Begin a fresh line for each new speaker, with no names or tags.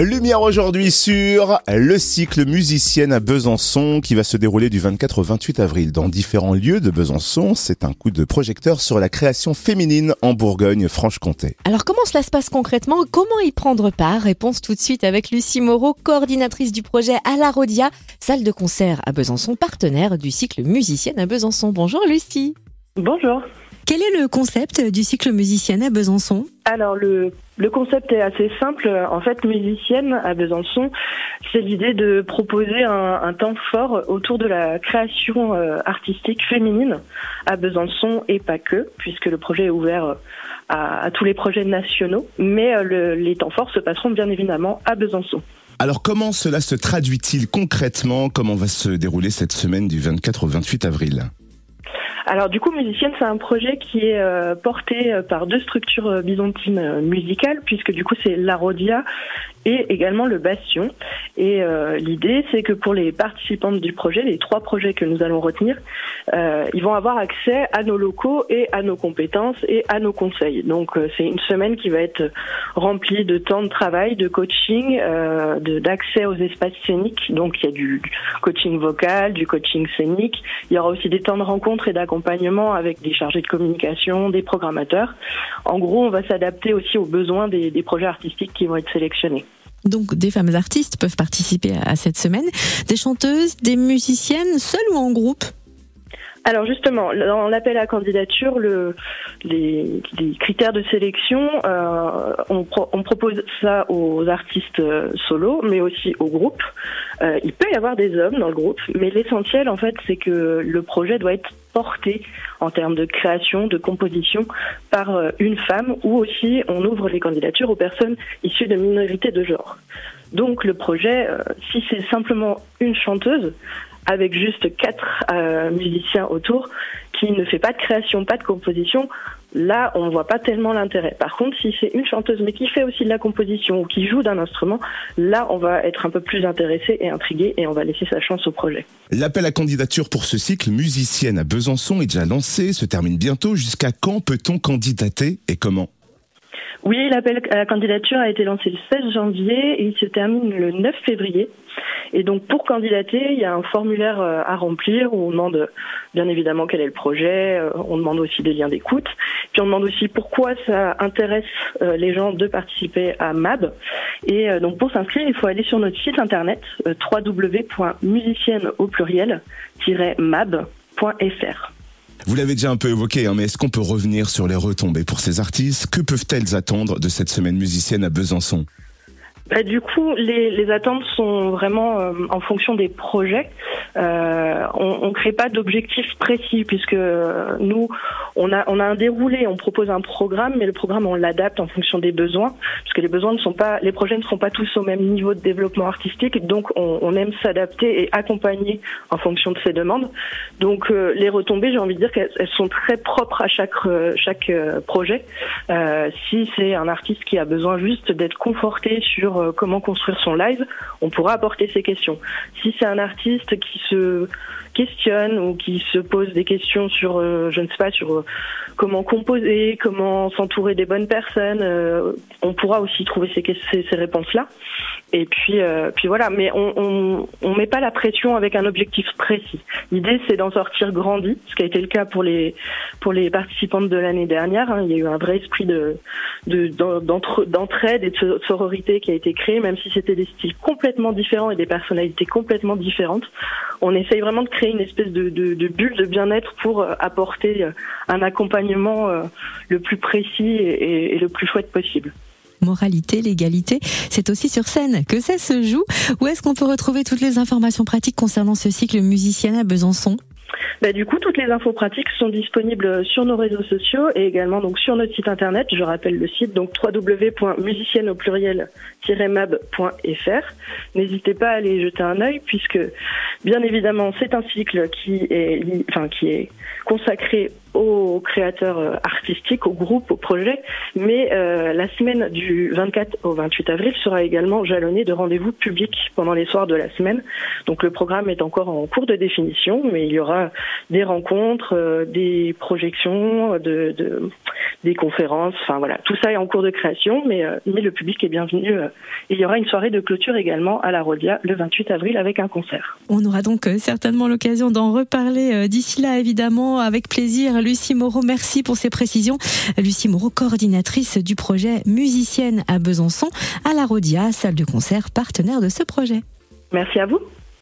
Lumière aujourd'hui sur le cycle musicienne à Besançon qui va se dérouler du 24 au 28 avril dans différents lieux de Besançon. C'est un coup de projecteur sur la création féminine en Bourgogne-Franche-Comté.
Alors comment cela se passe concrètement? Comment y prendre part? Réponse tout de suite avec Lucie Moreau, coordinatrice du projet à la Rodia, salle de concert à Besançon, partenaire du cycle musicienne à Besançon. Bonjour Lucie.
Bonjour.
Quel est le concept du cycle musicienne à Besançon?
Alors le, le concept est assez simple. En fait, musicienne à Besançon, c'est l'idée de proposer un, temps fort autour de la création euh, artistique féminine à Besançon et pas que, puisque le projet est ouvert euh, à, à tous les projets nationaux. Mais euh, le, les temps forts se passeront bien évidemment à Besançon.
Alors comment cela se traduit-il concrètement? Comment va se dérouler cette semaine du 24 au 28 avril?
Alors du coup, Musicienne, c'est un projet qui est euh, porté euh, par deux structures euh, byzantines musicales, puisque du coup c'est l'Arodia et également le Bastion. Et euh, l'idée, c'est que pour les participantes du projet, les trois projets que nous allons retenir, euh, ils vont avoir accès à nos locaux et à nos compétences et à nos conseils. Donc c'est une semaine qui va être remplie de temps de travail, de coaching, d'accès aux espaces scéniques. Donc il y a du coaching vocal, du coaching scénique. Il y aura aussi des temps de rencontre et d'accompagnement avec des chargés de communication, des programmateurs. En gros, on va s'adapter aussi aux besoins des projets artistiques qui vont être sélectionnés.
Donc des femmes artistes peuvent participer à cette semaine, des chanteuses, des musiciennes, seules ou en groupe?
Alors justement, dans l'appel à candidature, le, les, critères de sélection, euh, on, pro, on, propose ça aux artistes solos, mais aussi aux groupes. Euh, il peut y avoir des hommes dans le groupe, mais l'essentiel en fait, c'est que le projet doit être porté en termes de création, de composition par euh, une femme, ou aussi on ouvre les candidatures aux personnes issues de minorités de genre. Donc le projet, euh, si c'est simplement une chanteuse, avec juste quatre euh, musiciens autour, qui ne fait pas de création, pas de composition, là, on ne voit pas tellement l'intérêt. Par contre, si c'est une chanteuse, mais qui fait aussi de la composition ou qui joue d'un instrument, là, on va être un peu plus intéressé et intrigué et on va laisser sa chance au projet.
L'appel à candidature pour ce cycle musicienne à Besançon est déjà lancé, se termine bientôt. Jusqu'à quand peut-on candidater et comment?
Oui, l'appel à la candidature a été lancé le 16 janvier et il se termine le 9 février. Et donc pour candidater, il y a un formulaire à remplir où on demande bien évidemment quel est le projet, on demande aussi des liens d'écoute, puis on demande aussi pourquoi ça intéresse les gens de participer à MAB. Et donc pour s'inscrire, il faut aller sur notre site internet www.musicienne au pluriel-mab.fr.
Vous l'avez déjà un peu évoqué, hein, mais est-ce qu'on peut revenir sur les retombées pour ces artistes? Que peuvent-elles attendre de cette semaine musicienne à Besançon?
Bah, du coup, les, attentes sont vraiment euh, en fonction des projets. Euh, on ne crée pas d'objectifs précis puisque nous, on a, on a un déroulé, on propose un programme, mais le programme, on l'adapte en fonction des besoins, parce que les besoins ne sont pas, les projets ne seront pas tous au même niveau de développement artistique, donc on, aime s'adapter et accompagner en fonction de ces demandes. Donc euh, les retombées, j'ai envie de dire qu'elles sont très propres à chaque, chaque projet. Euh, si c'est un artiste qui a besoin juste d'être conforté sur comment construire son live, on pourra apporter ces questions. Si c'est un artiste qui se questionne ou qui se pose des questions sur, euh, je ne sais pas, sur euh, comment composer, comment s'entourer des bonnes personnes, euh, on pourra aussi trouver ces réponses-là. Et puis, euh, puis voilà, mais on, on, on met pas la pression avec un objectif précis. L'idée, c'est d'en sortir grandi, ce qui a été le cas pour les pour les participantes de l'année dernière. Hein. Il y a eu un vrai esprit de d'entraide de, et de sororité qui a été créé, même si c'était des styles complètement différents et des personnalités complètement différentes. On essaye vraiment de créer une espèce de, de, de bulle de bien-être pour euh, apporter euh, un accompagnement le plus précis et, et le plus chouette possible
moralité, l'égalité. C'est aussi sur scène que ça se joue. Où est-ce qu'on peut retrouver toutes les informations pratiques concernant ce cycle musicien à Besançon?
Bah, du coup, toutes les infos pratiques sont disponibles sur nos réseaux sociaux et également donc sur notre site internet. Je rappelle le site donc www.musicienne au pluriel-mab.fr. N'hésitez pas à aller jeter un œil puisque bien évidemment c'est un cycle qui est enfin qui est consacré aux créateurs euh, artistiques, aux groupes, aux projets. Mais euh, la semaine du 24 au 28 avril sera également jalonnée de rendez-vous publics pendant les soirs de la semaine. Donc le programme est encore en cours de définition, mais il y aura des rencontres, euh, des projections, de, de, des conférences. Enfin voilà, tout ça est en cours de création, mais, mais le public est bienvenu. il y aura une soirée de clôture également à la Rodia le 28 avril avec un concert.
On aura donc certainement l'occasion d'en reparler d'ici là, évidemment, avec plaisir. Lucie Moreau, merci pour ces précisions. Lucie Moreau, coordinatrice du projet Musicienne à Besançon, à la Rodia, salle de concert partenaire de ce projet.
Merci à vous.